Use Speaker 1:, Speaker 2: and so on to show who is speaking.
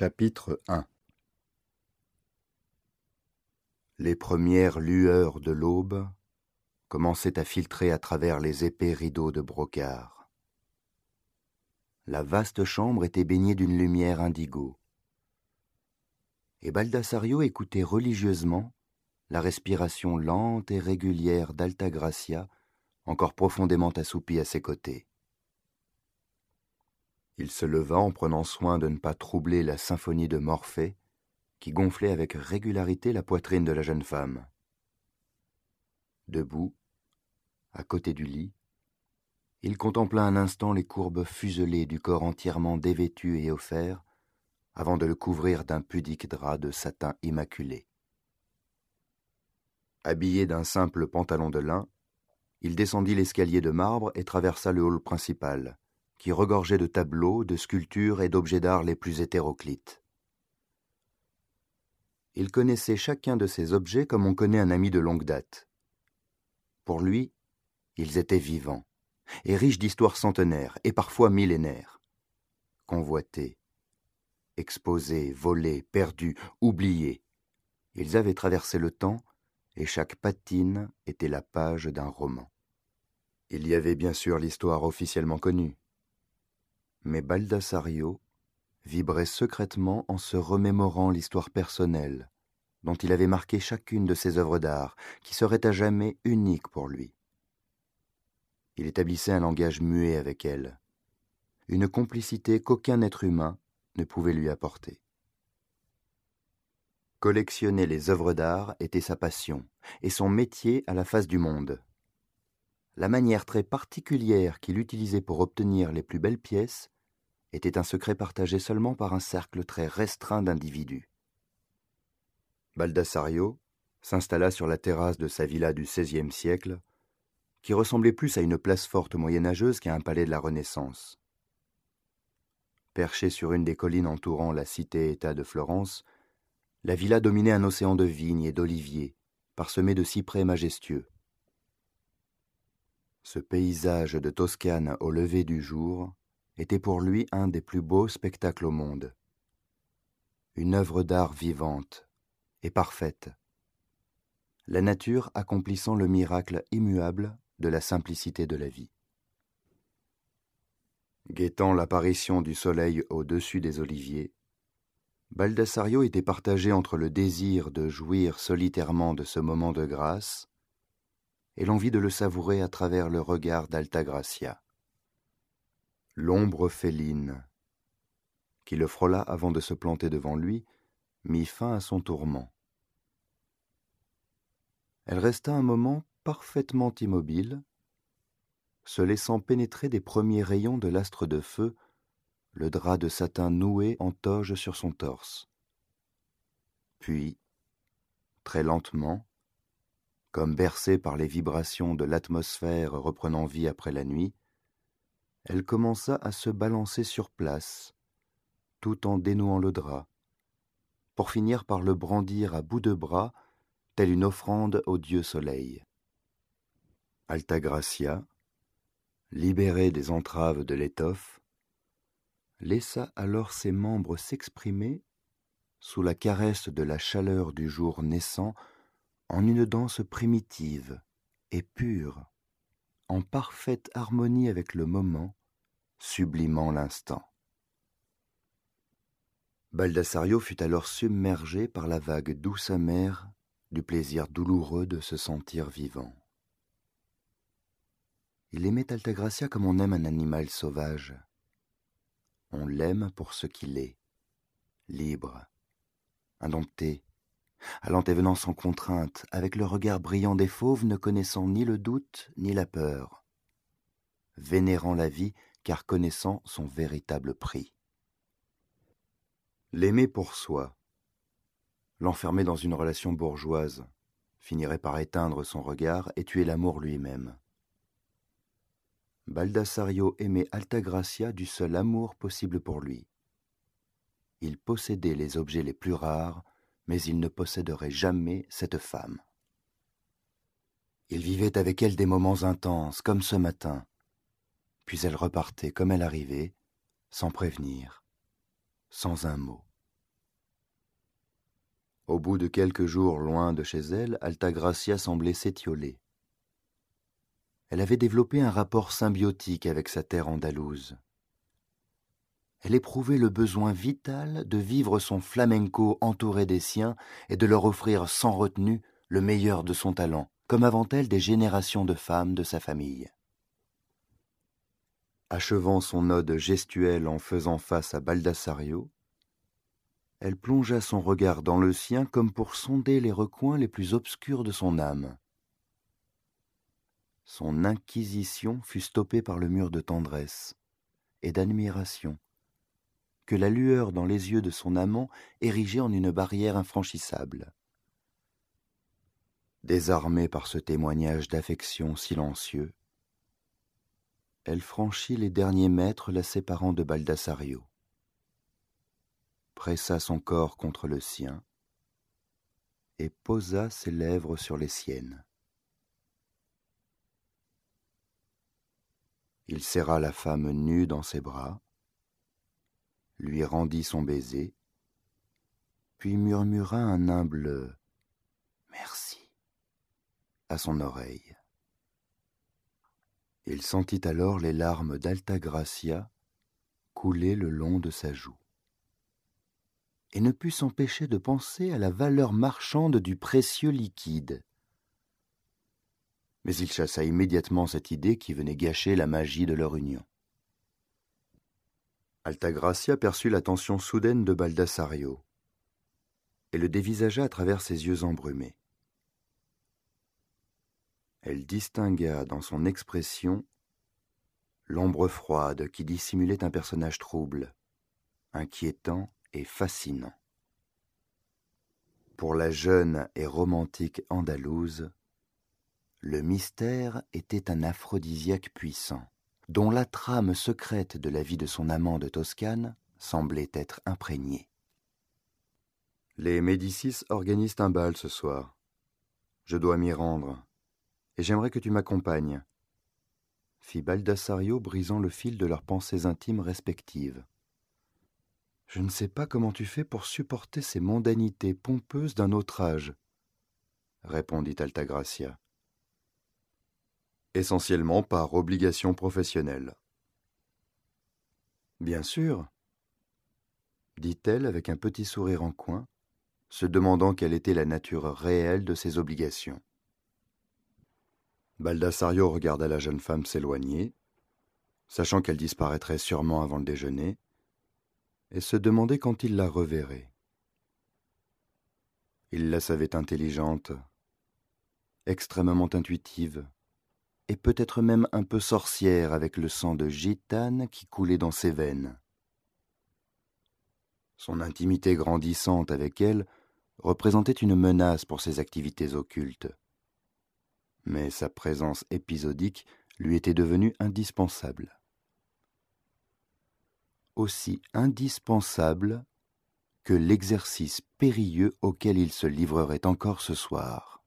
Speaker 1: Chapitre 1 Les premières lueurs de l'aube commençaient à filtrer à travers les épais rideaux de brocart. La vaste chambre était baignée d'une lumière indigo. Et Baldassario écoutait religieusement la respiration lente et régulière d'Altagracia, encore profondément assoupie à ses côtés. Il se leva en prenant soin de ne pas troubler la symphonie de Morphée, qui gonflait avec régularité la poitrine de la jeune femme. Debout, à côté du lit, il contempla un instant les courbes fuselées du corps entièrement dévêtu et offert, avant de le couvrir d'un pudique drap de satin immaculé. Habillé d'un simple pantalon de lin, il descendit l'escalier de marbre et traversa le hall principal, qui regorgeait de tableaux, de sculptures et d'objets d'art les plus hétéroclites. Il connaissait chacun de ces objets comme on connaît un ami de longue date. Pour lui, ils étaient vivants, et riches d'histoires centenaires et parfois millénaires. Convoités, exposés, volés, perdus, oubliés, ils avaient traversé le temps, et chaque patine était la page d'un roman. Il y avait bien sûr l'histoire officiellement connue, mais Baldassario vibrait secrètement en se remémorant l'histoire personnelle dont il avait marqué chacune de ses œuvres d'art, qui serait à jamais unique pour lui. Il établissait un langage muet avec elle, une complicité qu'aucun être humain ne pouvait lui apporter. Collectionner les œuvres d'art était sa passion et son métier à la face du monde. La manière très particulière qu'il utilisait pour obtenir les plus belles pièces était un secret partagé seulement par un cercle très restreint d'individus. Baldassario s'installa sur la terrasse de sa villa du XVIe siècle, qui ressemblait plus à une place forte moyenâgeuse qu'à un palais de la Renaissance. Perché sur une des collines entourant la cité-État de Florence, la villa dominait un océan de vignes et d'oliviers, parsemé de cyprès majestueux. Ce paysage de Toscane au lever du jour était pour lui un des plus beaux spectacles au monde. Une œuvre d'art vivante et parfaite. La nature accomplissant le miracle immuable de la simplicité de la vie. Guettant l'apparition du soleil au-dessus des oliviers, Baldassario était partagé entre le désir de jouir solitairement de ce moment de grâce et l'envie de le savourer à travers le regard d'Altagracia l'ombre féline, qui le frôla avant de se planter devant lui, mit fin à son tourment. Elle resta un moment parfaitement immobile, se laissant pénétrer des premiers rayons de l'astre de feu, le drap de satin noué en toge sur son torse. Puis, très lentement, comme bercée par les vibrations de l'atmosphère reprenant vie après la nuit, elle commença à se balancer sur place, tout en dénouant le drap, pour finir par le brandir à bout de bras, telle une offrande au dieu soleil. Altagracia, libérée des entraves de l'étoffe, laissa alors ses membres s'exprimer sous la caresse de la chaleur du jour naissant en une danse primitive et pure, en parfaite harmonie avec le moment, sublimant l'instant. Baldassario fut alors submergé par la vague douce amère du plaisir douloureux de se sentir vivant. Il aimait Altagracia comme on aime un animal sauvage. On l'aime pour ce qu'il est, libre, indompté, allant et venant sans contrainte, avec le regard brillant des fauves ne connaissant ni le doute ni la peur, vénérant la vie car connaissant son véritable prix. L'aimer pour soi, l'enfermer dans une relation bourgeoise, finirait par éteindre son regard et tuer l'amour lui-même. Baldassario aimait Altagracia du seul amour possible pour lui. Il possédait les objets les plus rares, mais il ne posséderait jamais cette femme. Il vivait avec elle des moments intenses, comme ce matin, puis elle repartait comme elle arrivait, sans prévenir, sans un mot. Au bout de quelques jours loin de chez elle, Altagracia semblait s'étioler. Elle avait développé un rapport symbiotique avec sa terre andalouse. Elle éprouvait le besoin vital de vivre son flamenco entouré des siens et de leur offrir sans retenue le meilleur de son talent, comme avant elle des générations de femmes de sa famille. Achevant son ode gestuelle en faisant face à Baldassario, elle plongea son regard dans le sien comme pour sonder les recoins les plus obscurs de son âme. Son inquisition fut stoppée par le mur de tendresse et d'admiration que la lueur dans les yeux de son amant érigeait en une barrière infranchissable. Désarmée par ce témoignage d'affection silencieux, elle franchit les derniers mètres la séparant de Baldassario pressa son corps contre le sien et posa ses lèvres sur les siennes. Il serra la femme nue dans ses bras, lui rendit son baiser, puis murmura un humble Merci à son oreille. Il sentit alors les larmes d'Altagracia couler le long de sa joue et ne put s'empêcher de penser à la valeur marchande du précieux liquide. Mais il chassa immédiatement cette idée qui venait gâcher la magie de leur union. Altagracia perçut l'attention soudaine de Baldassario et le dévisagea à travers ses yeux embrumés. Elle distingua dans son expression l'ombre froide qui dissimulait un personnage trouble, inquiétant et fascinant. Pour la jeune et romantique andalouse, le mystère était un aphrodisiaque puissant, dont la trame secrète de la vie de son amant de Toscane semblait être imprégnée. Les Médicis organisent un bal ce soir. Je dois m'y rendre, et j'aimerais que tu m'accompagnes, fit Baldassario brisant le fil de leurs pensées intimes respectives. Je ne sais pas comment tu fais pour supporter ces mondanités pompeuses d'un autre âge, répondit Altagracia. Essentiellement par obligation professionnelle. Bien sûr, dit-elle avec un petit sourire en coin, se demandant quelle était la nature réelle de ses obligations. Baldassario regarda la jeune femme s'éloigner, sachant qu'elle disparaîtrait sûrement avant le déjeuner, et se demandait quand il la reverrait. Il la savait intelligente, extrêmement intuitive, et peut-être même un peu sorcière avec le sang de gitane qui coulait dans ses veines. Son intimité grandissante avec elle représentait une menace pour ses activités occultes. Mais sa présence épisodique lui était devenue indispensable aussi indispensable que l'exercice périlleux auquel il se livrerait encore ce soir.